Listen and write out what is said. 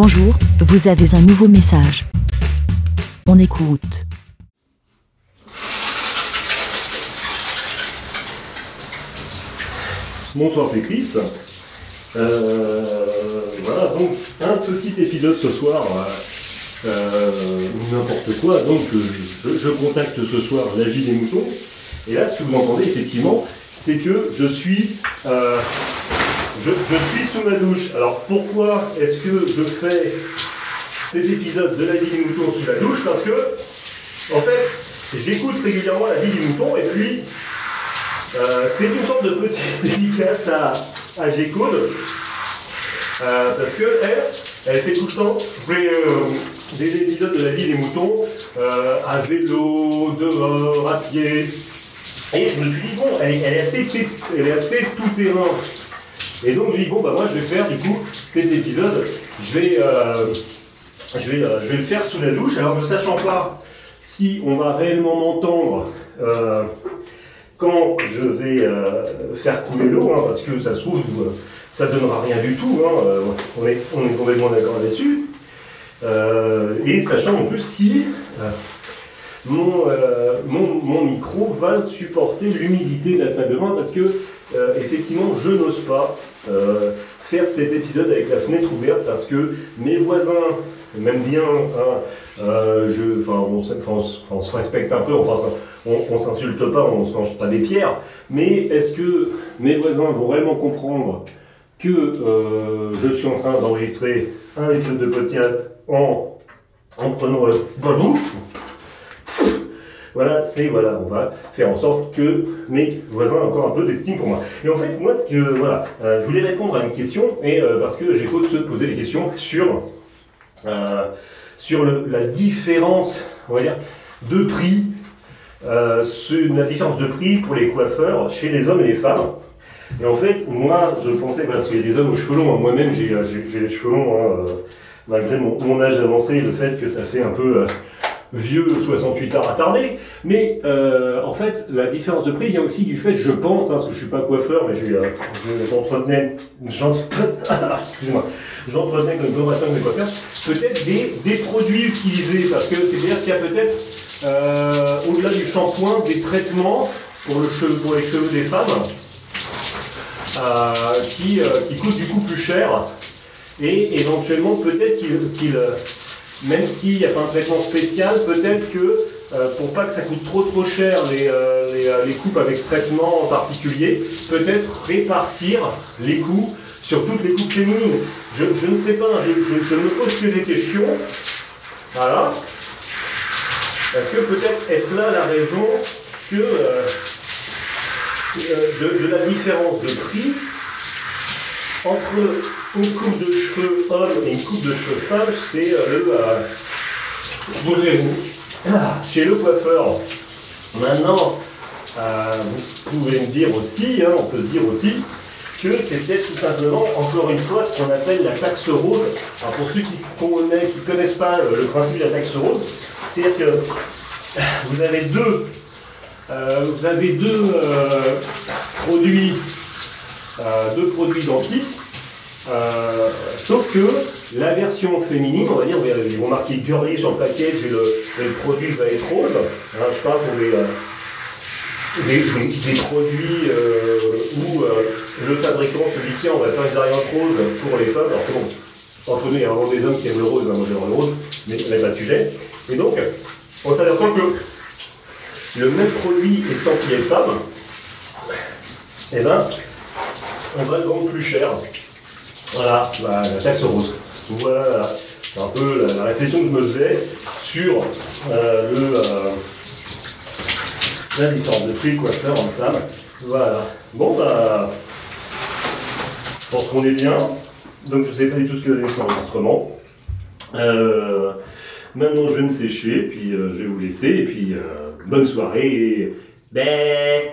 Bonjour, vous avez un nouveau message. On écoute. Bonsoir, c'est Chris. Euh, voilà, donc un petit épisode ce soir, euh, n'importe quoi. Donc je, contacte ce soir la vie des moutons. Et là, ce que vous entendez effectivement, c'est que je suis, euh, je, suis sous ma douche. Alors pourquoi est-ce que je fais cet épisode de la vie des moutons sous la douche? Parce que, en fait, j'écoute régulièrement la vie des moutons et puis euh, c'est une sorte de petite dédicace à, à G-Code. Euh, parce que elle, fait tout le temps des, euh, des épisodes de la vie des moutons à vélo, dehors, à pied. Et je me suis dit, bon, elle, est- assez, elle est assez tout terrain. Et donc je dis, bon, bah moi je vais faire du coup cet épisode, je vais, euh, je vais, euh, je vais le faire sous la douche. Alors ne sachant pas si on va réellement m'entendre euh, quand je vais euh, faire couler l'eau, hein, parce que ça se trouve, euh, ça donnera rien du tout, hein, on, est, on est complètement d'accord là-dessus. Et sachant en plus si mon, mon, mon micro va supporter l'humidité de la salle de bain, parce que euh, effectivement, je n'ose pas euh, faire cet épisode avec la fenêtre ouverte, parce que mes voisins m'aiment bien, on, se- respecte un peu, enfin, on, on s'insulte pas, on ne se mange pas des pierres, mais est-ce que mes voisins vont vraiment comprendre que euh, je suis en train d'enregistrer un épisode de podcast en, en prenant le balou voilà, c'est voilà, on va faire en sorte que mes voisins aient encore un peu d'estime pour moi. Et en fait, moi, ce que voilà, euh, je voulais répondre à une question et euh, parce que j'écoute ceux poser des questions sur euh, sur la différence, on va dire, de prix, la différence de prix pour les coiffeurs chez les hommes et les femmes. Et en fait, moi, je pensais, parce qu'il y a des hommes aux cheveux longs, hein, moi-même j'ai les cheveux longs, hein, malgré mon, mon âge avancé, le fait que ça fait un peu vieux 68 ans attardé. Mais euh, en fait, la différence de prix vient aussi du fait, je pense, hein, parce que je suis pas coiffeur, mais j'ai, euh, je- j'entretenais, excusez-moi, j'entretenais de mes coiffeurs, peut-être des, des produits utilisés, parce que c'est-à-dire qu'il y a peut-être, euh, au-delà du shampoing, des traitements pour, le pour les cheveux des femmes, qui, euh, qui coûtent du coup plus cher, et éventuellement peut-être qu'il, même s'il n'y a pas un traitement spécial, peut-être que euh, pour pas que ça coûte trop trop cher les, euh, les, euh, les coupes avec traitement en particulier, peut-être répartir les coûts sur toutes les coupes féminines. Je, je ne sais pas, je, je- me pose que des questions. Voilà. Parce que peut-être est-ce là la raison que euh, de la différence de prix entre une coupe de cheveux homme et une coupe de cheveux femme, c'est euh, le. Euh, Posez-vous. Ah, Chez le coiffeur. Maintenant, euh, vous pouvez me dire aussi, hein, on peut se dire aussi, que peut-être tout simplement, encore une fois, ce qu'on appelle la taxe rose. Alors pour ceux qui qui connaissent pas euh, le principe de la taxe rose, c'est-à-dire que vous avez deux, euh, vous avez deux euh, produits, produits identiques. Euh, sauf que la version féminine, on va dire, ils vont marquer sur le package et le, le produit va être rose. Hein, je parle pour les, des, produits euh, où euh, le fabricant se dit tiens, on va faire une variante rose pour les femmes. Alors c'est bon, entre nous, il y a vraiment des hommes qui aiment le rose, hein, moi le rose, mais là, pas de sujet. Et donc, on s'aperçoit que le même produit estampillé femme, eh ben, on va le vendre plus cher. Voilà, la taxe rose. Voilà, c'est un peu la, réflexion que je me faisais sur euh, le, euh, la de prix coiffeur en femme. Voilà. Bon, bah, je pense qu'on est bien. Donc, je ne sais pas du tout ce que c'est l'enregistrement. Euh, maintenant, je vais me sécher, puis euh, je vais vous laisser, et puis bonne soirée. Bé